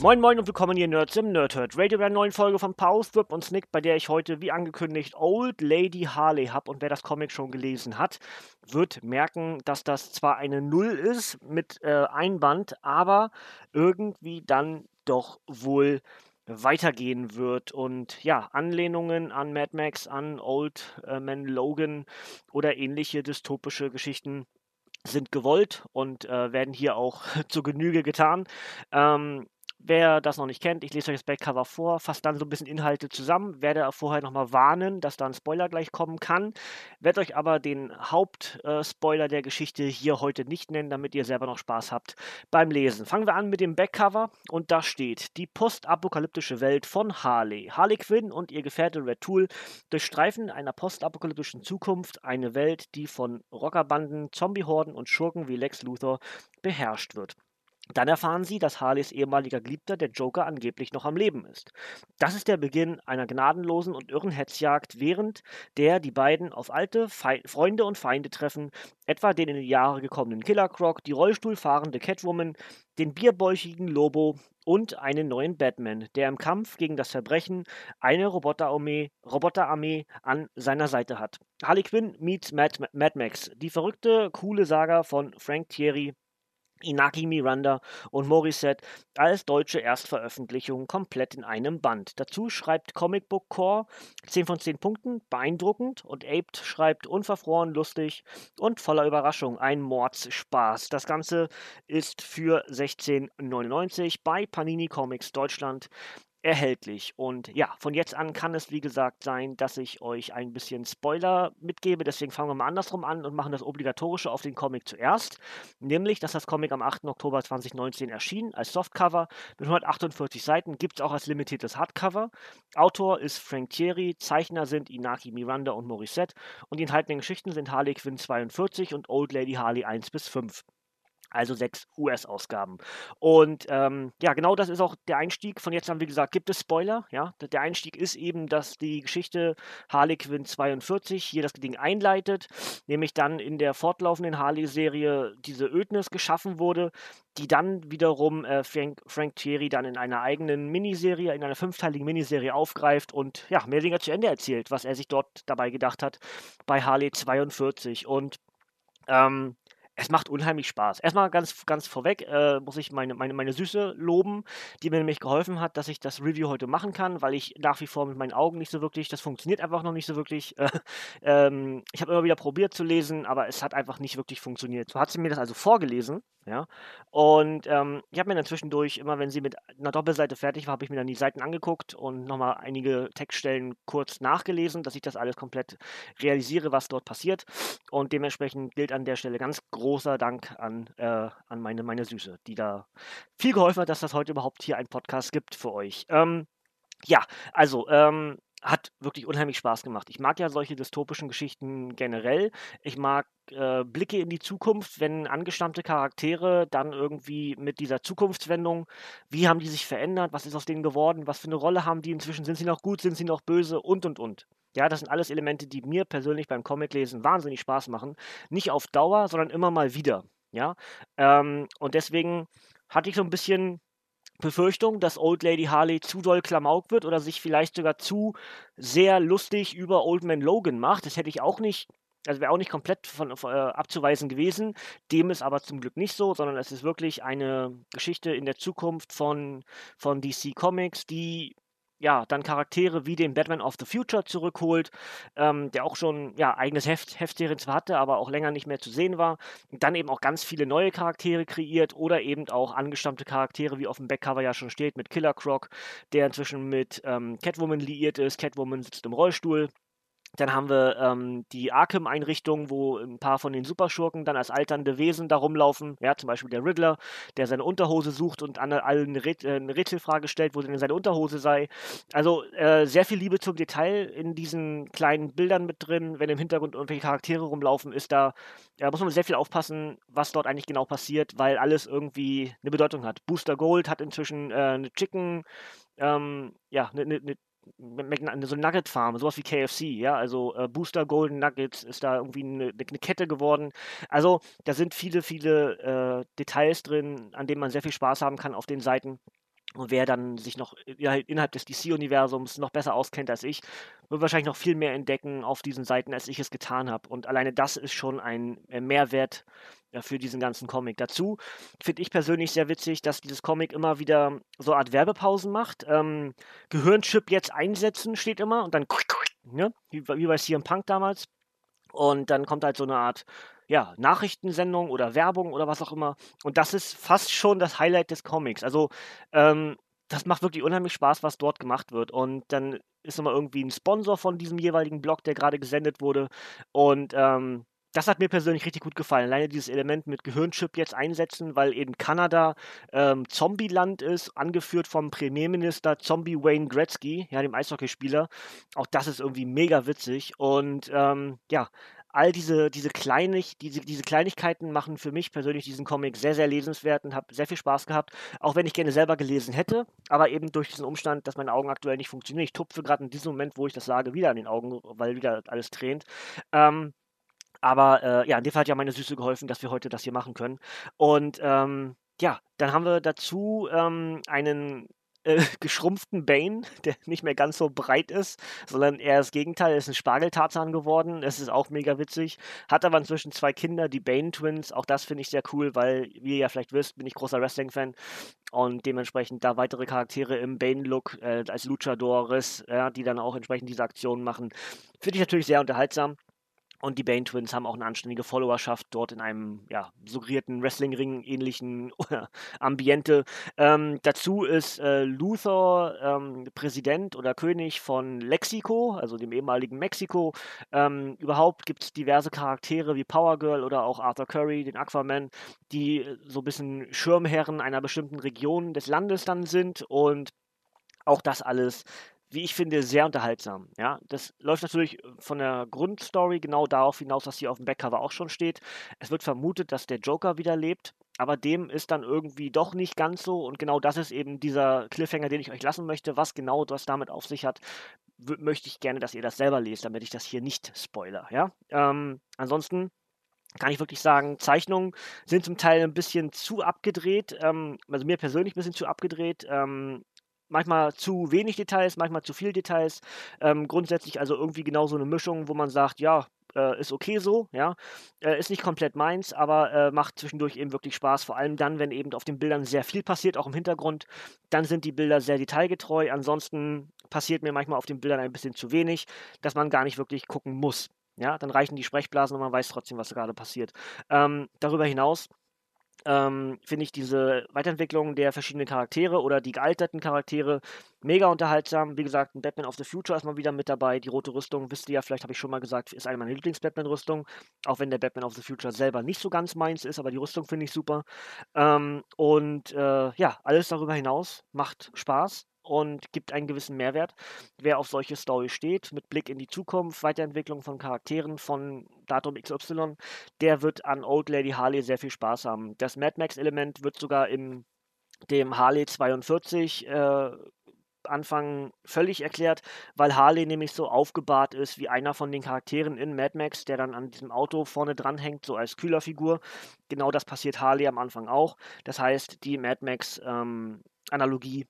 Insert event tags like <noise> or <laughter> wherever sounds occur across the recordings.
Moin Moin und willkommen hier Nerds im Nerdhurt Radio bei einer neuen Folge von Pause, Whip und Snick, bei der ich heute, wie angekündigt, Old Lady Harley habe. Und wer das Comic schon gelesen hat, wird merken, dass das zwar eine Null ist mit äh, Einband, aber irgendwie dann doch wohl weitergehen wird und ja, Anlehnungen an Mad Max, an Old äh, Man Logan oder ähnliche dystopische Geschichten sind gewollt und äh, werden hier auch <laughs> zur Genüge getan. Ähm, Wer das noch nicht kennt, ich lese euch das Backcover vor, fasse dann so ein bisschen Inhalte zusammen, werde vorher nochmal warnen, dass da ein Spoiler gleich kommen kann, werde euch aber den Hauptspoiler äh, der Geschichte hier heute nicht nennen, damit ihr selber noch Spaß habt beim Lesen. Fangen wir an mit dem Backcover und da steht die postapokalyptische Welt von Harley. Harley Quinn und ihr Gefährte Red Tool durchstreifen einer postapokalyptischen Zukunft eine Welt, die von Rockerbanden, Zombiehorden und Schurken wie Lex Luthor beherrscht wird. Dann erfahren sie, dass Harleys ehemaliger Geliebter, der Joker, angeblich noch am Leben ist. Das ist der Beginn einer gnadenlosen und irren Hetzjagd, während der die beiden auf alte Fe Freunde und Feinde treffen, etwa den in die Jahre gekommenen Killer Croc, die Rollstuhlfahrende Catwoman, den bierbäuchigen Lobo und einen neuen Batman, der im Kampf gegen das Verbrechen eine Roboterarmee, Roboterarmee an seiner Seite hat. Harley Quinn meets Mad, Mad Max, die verrückte, coole Saga von Frank Thierry Inaki Miranda und Morissette als deutsche Erstveröffentlichung komplett in einem Band. Dazu schreibt Comic Book Core 10 von 10 Punkten, beeindruckend und Aped schreibt unverfroren, lustig und voller Überraschung, ein Mordsspaß. Das Ganze ist für 16,99 bei Panini Comics Deutschland erhältlich. Und ja, von jetzt an kann es, wie gesagt, sein, dass ich euch ein bisschen Spoiler mitgebe. Deswegen fangen wir mal andersrum an und machen das Obligatorische auf den Comic zuerst. Nämlich, dass das Comic am 8. Oktober 2019 erschien als Softcover mit 148 Seiten. Gibt es auch als limitiertes Hardcover. Autor ist Frank Thierry, Zeichner sind Inaki Miranda und Morissette und die enthaltenen Geschichten sind Harley Quinn 42 und Old Lady Harley 1 bis 5 also sechs US-Ausgaben. Und ähm, ja, genau das ist auch der Einstieg. Von jetzt an, wie gesagt, gibt es Spoiler. Ja, der Einstieg ist eben, dass die Geschichte Harley Quinn 42 hier das Ding einleitet, nämlich dann in der fortlaufenden Harley-Serie diese Ödnis geschaffen wurde, die dann wiederum äh, Frank, Frank Thierry dann in einer eigenen Miniserie, in einer fünfteiligen Miniserie aufgreift und ja, mehr oder zu Ende erzählt, was er sich dort dabei gedacht hat bei Harley 42. Und ähm, es macht unheimlich Spaß. Erstmal ganz, ganz vorweg äh, muss ich meine, meine, meine Süße loben, die mir nämlich geholfen hat, dass ich das Review heute machen kann, weil ich nach wie vor mit meinen Augen nicht so wirklich, das funktioniert einfach noch nicht so wirklich. Äh, <laughs> ähm, ich habe immer wieder probiert zu lesen, aber es hat einfach nicht wirklich funktioniert. So hat sie mir das also vorgelesen ja. Und ähm, ich habe mir dann zwischendurch, immer wenn sie mit einer Doppelseite fertig war, habe ich mir dann die Seiten angeguckt und nochmal einige Textstellen kurz nachgelesen, dass ich das alles komplett realisiere, was dort passiert. Und dementsprechend gilt an der Stelle ganz großer Dank an, äh, an meine, meine Süße, die da viel geholfen hat, dass das heute überhaupt hier einen Podcast gibt für euch. Ähm, ja, also, ähm, hat wirklich unheimlich Spaß gemacht. Ich mag ja solche dystopischen Geschichten generell. Ich mag äh, Blicke in die Zukunft, wenn angestammte Charaktere dann irgendwie mit dieser Zukunftswendung, wie haben die sich verändert, was ist aus denen geworden, was für eine Rolle haben die inzwischen, sind sie noch gut, sind sie noch böse und und und. Ja, das sind alles Elemente, die mir persönlich beim Comic-Lesen wahnsinnig Spaß machen. Nicht auf Dauer, sondern immer mal wieder. Ja, ähm, und deswegen hatte ich so ein bisschen Befürchtung, dass Old Lady Harley zu doll Klamauk wird oder sich vielleicht sogar zu sehr lustig über Old Man Logan macht. Das hätte ich auch nicht, also wäre auch nicht komplett von, von äh, abzuweisen gewesen. Dem ist aber zum Glück nicht so, sondern es ist wirklich eine Geschichte in der Zukunft von, von DC Comics, die ja, dann Charaktere wie den Batman of the Future zurückholt, ähm, der auch schon ja, eigenes Heft, Heftserien zwar hatte, aber auch länger nicht mehr zu sehen war. Und dann eben auch ganz viele neue Charaktere kreiert oder eben auch angestammte Charaktere, wie auf dem Backcover ja schon steht, mit Killer Croc, der inzwischen mit ähm, Catwoman liiert ist. Catwoman sitzt im Rollstuhl. Dann haben wir ähm, die Arkham-Einrichtung, wo ein paar von den Superschurken dann als alternde Wesen da rumlaufen. Ja, zum Beispiel der Riddler, der seine Unterhose sucht und allen äh, eine Rätselfrage stellt, wo denn seine Unterhose sei. Also äh, sehr viel Liebe zum Detail in diesen kleinen Bildern mit drin. Wenn im Hintergrund irgendwelche Charaktere rumlaufen, ist da, da muss man sehr viel aufpassen, was dort eigentlich genau passiert, weil alles irgendwie eine Bedeutung hat. Booster Gold hat inzwischen äh, eine Chicken, ähm, ja, eine, eine, so eine Nugget-Farm, sowas wie KFC, ja, also äh, Booster Golden Nuggets ist da irgendwie eine, eine, Kette geworden. Also da sind viele, viele äh, Details drin, an denen man sehr viel Spaß haben kann auf den Seiten. Und wer dann sich noch innerhalb des DC-Universums noch besser auskennt als ich, wird wahrscheinlich noch viel mehr entdecken auf diesen Seiten, als ich es getan habe. Und alleine das ist schon ein äh, Mehrwert für diesen ganzen Comic. Dazu finde ich persönlich sehr witzig, dass dieses Comic immer wieder so eine Art Werbepausen macht. Ähm, Gehirnchip jetzt einsetzen steht immer und dann ne? wie bei CM Punk damals. Und dann kommt halt so eine Art ja, Nachrichtensendung oder Werbung oder was auch immer. Und das ist fast schon das Highlight des Comics. Also, ähm, das macht wirklich unheimlich Spaß, was dort gemacht wird. Und dann ist immer irgendwie ein Sponsor von diesem jeweiligen Blog, der gerade gesendet wurde. Und ähm, das hat mir persönlich richtig gut gefallen. Alleine dieses Element mit Gehirnchip jetzt einsetzen, weil eben Kanada ähm, Zombieland ist, angeführt vom Premierminister Zombie Wayne Gretzky, ja, dem Eishockeyspieler. Auch das ist irgendwie mega witzig. Und ähm, ja, all diese, diese, Kleinig, diese, diese Kleinigkeiten machen für mich persönlich diesen Comic sehr, sehr lesenswert und habe sehr viel Spaß gehabt, auch wenn ich gerne selber gelesen hätte, aber eben durch diesen Umstand, dass meine Augen aktuell nicht funktionieren. Ich tupfe gerade in diesem Moment, wo ich das sage, wieder an den Augen, weil wieder alles tränt. Ähm, aber äh, ja, in dem Fall hat ja meine Süße geholfen, dass wir heute das hier machen können. Und ähm, ja, dann haben wir dazu ähm, einen äh, <laughs> geschrumpften Bane, der nicht mehr ganz so breit ist, sondern eher das Gegenteil, ist ein Spargeltarzan geworden. Das ist auch mega witzig. Hat aber inzwischen zwei Kinder, die Bane Twins. Auch das finde ich sehr cool, weil, wie ihr ja vielleicht wisst, bin ich großer Wrestling-Fan und dementsprechend da weitere Charaktere im Bane-Look äh, als Luchadores, ja, die dann auch entsprechend diese Aktionen machen. Finde ich natürlich sehr unterhaltsam. Und die Bane Twins haben auch eine anständige Followerschaft dort in einem ja, suggerierten Wrestling-Ring ähnlichen <laughs> Ambiente. Ähm, dazu ist äh, Luthor ähm, Präsident oder König von Lexiko, also dem ehemaligen Mexiko. Ähm, überhaupt gibt es diverse Charaktere wie Power Girl oder auch Arthur Curry, den Aquaman, die so ein bisschen Schirmherren einer bestimmten Region des Landes dann sind und auch das alles wie ich finde, sehr unterhaltsam. Ja, das läuft natürlich äh, von der Grundstory genau darauf hinaus, was hier auf dem Backcover auch schon steht. Es wird vermutet, dass der Joker wieder lebt, aber dem ist dann irgendwie doch nicht ganz so. Und genau das ist eben dieser Cliffhanger, den ich euch lassen möchte. Was genau das damit auf sich hat, möchte ich gerne, dass ihr das selber lest, damit ich das hier nicht spoiler. Ja, ähm, ansonsten kann ich wirklich sagen, Zeichnungen sind zum Teil ein bisschen zu abgedreht, ähm, also mir persönlich ein bisschen zu abgedreht. Ähm, manchmal zu wenig Details, manchmal zu viel Details. Ähm, grundsätzlich also irgendwie genau so eine Mischung, wo man sagt, ja, äh, ist okay so, ja. Äh, ist nicht komplett meins, aber äh, macht zwischendurch eben wirklich Spaß. Vor allem dann, wenn eben auf den Bildern sehr viel passiert, auch im Hintergrund. Dann sind die Bilder sehr detailgetreu. Ansonsten passiert mir manchmal auf den Bildern ein bisschen zu wenig, dass man gar nicht wirklich gucken muss. Ja, dann reichen die Sprechblasen und man weiß trotzdem, was gerade passiert. Ähm, darüber hinaus ähm, finde ich diese Weiterentwicklung der verschiedenen Charaktere oder die gealterten Charaktere mega unterhaltsam. Wie gesagt, ein Batman of the Future ist mal wieder mit dabei. Die rote Rüstung, wisst ihr ja, vielleicht habe ich schon mal gesagt, ist eine meiner Lieblings-Batman-Rüstungen. Auch wenn der Batman of the Future selber nicht so ganz meins ist, aber die Rüstung finde ich super. Ähm, und äh, ja, alles darüber hinaus macht Spaß und gibt einen gewissen Mehrwert. Wer auf solche Story steht, mit Blick in die Zukunft, Weiterentwicklung von Charakteren von Datum XY, der wird an Old Lady Harley sehr viel Spaß haben. Das Mad Max-Element wird sogar in dem Harley 42 äh, Anfang völlig erklärt, weil Harley nämlich so aufgebahrt ist wie einer von den Charakteren in Mad Max, der dann an diesem Auto vorne dran hängt, so als Kühlerfigur. Genau das passiert Harley am Anfang auch. Das heißt, die Mad Max ähm, Analogie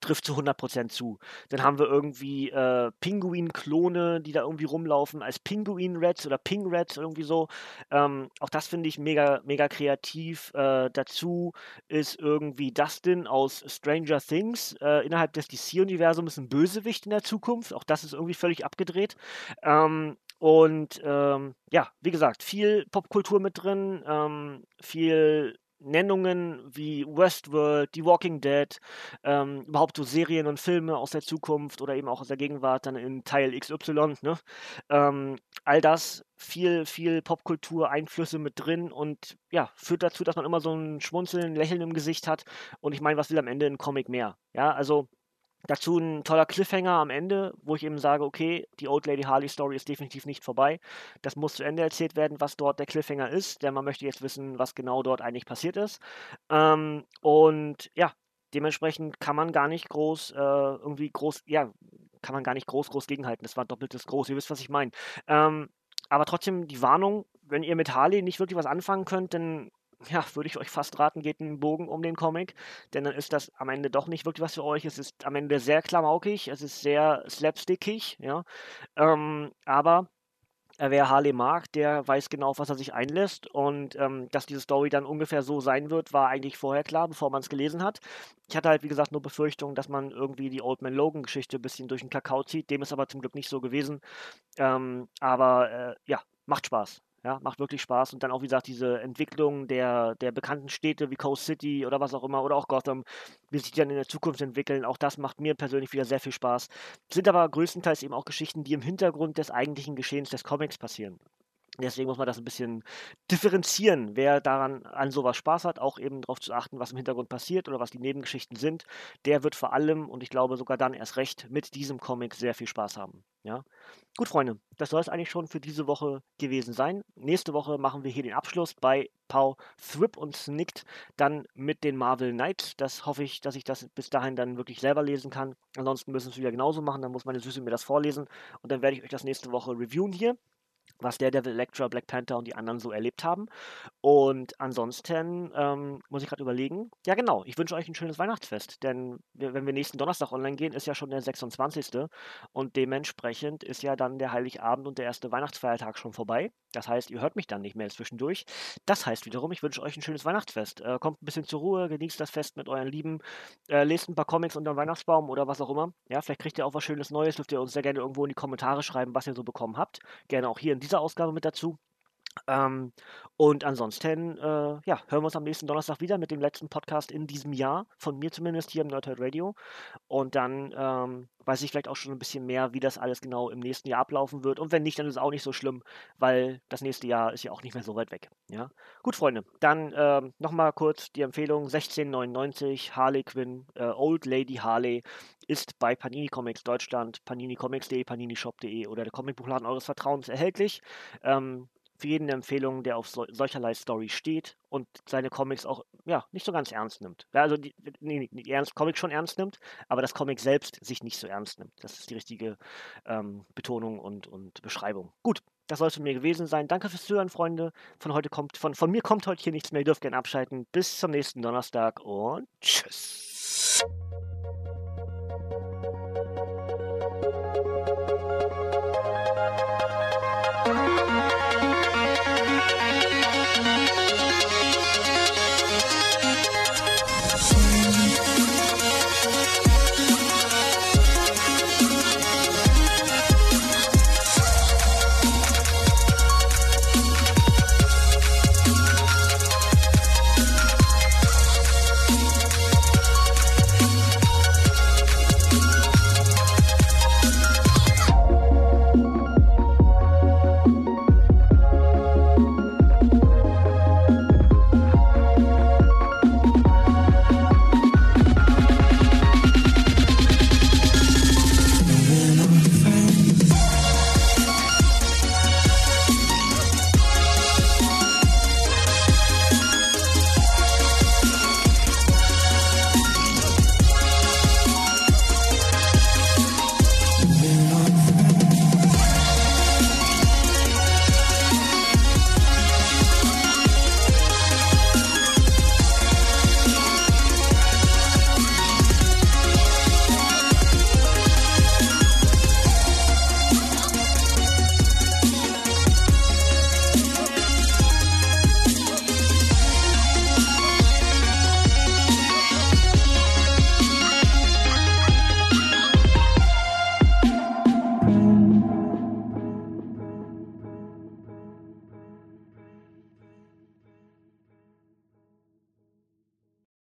trifft zu 100% zu. Dann haben wir irgendwie äh, Pinguin-Klone, die da irgendwie rumlaufen als Pinguin-Rats oder Ping-Rats, irgendwie so. Ähm, auch das finde ich mega, mega kreativ. Äh, dazu ist irgendwie Dustin aus Stranger Things äh, innerhalb des DC-Universums ein Bösewicht in der Zukunft. Auch das ist irgendwie völlig abgedreht. Ähm, und ähm, ja, wie gesagt, viel Popkultur mit drin, ähm, viel Nennungen wie Westworld, The Walking Dead, ähm, überhaupt so Serien und Filme aus der Zukunft oder eben auch aus der Gegenwart dann in Teil XY, ne? Ähm, all das, viel, viel Popkultur, Einflüsse mit drin und ja, führt dazu, dass man immer so ein Schmunzeln, Lächeln im Gesicht hat. Und ich meine, was will am Ende ein Comic mehr? Ja, also Dazu ein toller Cliffhanger am Ende, wo ich eben sage, okay, die Old Lady Harley Story ist definitiv nicht vorbei. Das muss zu Ende erzählt werden, was dort der Cliffhanger ist, denn man möchte jetzt wissen, was genau dort eigentlich passiert ist. Ähm, und ja, dementsprechend kann man gar nicht groß, äh, irgendwie groß, ja, kann man gar nicht groß, groß gegenhalten. Das war doppeltes groß, ihr wisst, was ich meine. Ähm, aber trotzdem die Warnung, wenn ihr mit Harley nicht wirklich was anfangen könnt, dann ja, würde ich euch fast raten, geht einen Bogen um den Comic, denn dann ist das am Ende doch nicht wirklich was für euch. Es ist am Ende sehr klamaukig, es ist sehr slapstickig, ja. Ähm, aber äh, wer Harley mag, der weiß genau, auf was er sich einlässt. Und ähm, dass diese Story dann ungefähr so sein wird, war eigentlich vorher klar, bevor man es gelesen hat. Ich hatte halt, wie gesagt, nur Befürchtungen, dass man irgendwie die Old Man Logan-Geschichte ein bisschen durch den Kakao zieht. Dem ist aber zum Glück nicht so gewesen. Ähm, aber äh, ja, macht Spaß. Ja, macht wirklich Spaß. Und dann auch, wie gesagt, diese Entwicklung der, der bekannten Städte wie Coast City oder was auch immer oder auch Gotham, wie sich die dann in der Zukunft entwickeln. Auch das macht mir persönlich wieder sehr viel Spaß. Sind aber größtenteils eben auch Geschichten, die im Hintergrund des eigentlichen Geschehens des Comics passieren. Deswegen muss man das ein bisschen differenzieren, wer daran an sowas Spaß hat, auch eben darauf zu achten, was im Hintergrund passiert oder was die Nebengeschichten sind, der wird vor allem und ich glaube sogar dann erst recht mit diesem Comic sehr viel Spaß haben. Ja. Gut, Freunde, das soll es eigentlich schon für diese Woche gewesen sein. Nächste Woche machen wir hier den Abschluss bei Pau Thrip und Snicked dann mit den Marvel Knights. Das hoffe ich, dass ich das bis dahin dann wirklich selber lesen kann. Ansonsten müssen wir es wieder genauso machen, dann muss meine Süße mir das vorlesen und dann werde ich euch das nächste Woche reviewen hier was Daredevil, Electra, Black Panther und die anderen so erlebt haben. Und ansonsten ähm, muss ich gerade überlegen. Ja, genau. Ich wünsche euch ein schönes Weihnachtsfest, denn wenn wir nächsten Donnerstag online gehen, ist ja schon der 26. Und dementsprechend ist ja dann der Heiligabend und der erste Weihnachtsfeiertag schon vorbei. Das heißt, ihr hört mich dann nicht mehr zwischendurch. Das heißt wiederum, ich wünsche euch ein schönes Weihnachtsfest. Äh, kommt ein bisschen zur Ruhe, genießt das Fest mit euren Lieben, äh, lest ein paar Comics unter dem Weihnachtsbaum oder was auch immer. Ja, vielleicht kriegt ihr auch was Schönes Neues. Dürft ihr uns sehr gerne irgendwo in die Kommentare schreiben, was ihr so bekommen habt. Gerne auch hier in dieser Ausgabe mit dazu. Ähm, und ansonsten, äh, ja, hören wir uns am nächsten Donnerstag wieder mit dem letzten Podcast in diesem Jahr, von mir zumindest hier im Nerdhead Radio. Und dann ähm, weiß ich vielleicht auch schon ein bisschen mehr, wie das alles genau im nächsten Jahr ablaufen wird. Und wenn nicht, dann ist es auch nicht so schlimm, weil das nächste Jahr ist ja auch nicht mehr so weit weg. Ja, gut, Freunde, dann ähm, nochmal kurz die Empfehlung: 1699 Harley Quinn, äh, Old Lady Harley ist bei Panini Comics Deutschland, paninicomics.de, paninishop.de oder der Comicbuchladen eures Vertrauens erhältlich. Ähm, für jeden Empfehlung, der auf sol solcherlei Story steht und seine Comics auch ja, nicht so ganz ernst nimmt. Also die, nee, nee, ernst, Comic schon ernst nimmt, aber das Comic selbst sich nicht so ernst nimmt. Das ist die richtige ähm, Betonung und, und Beschreibung. Gut, das soll es von mir gewesen sein. Danke fürs Zuhören, Freunde. Von heute kommt, von, von mir kommt heute hier nichts mehr. Ihr dürft gerne abschalten. Bis zum nächsten Donnerstag und tschüss.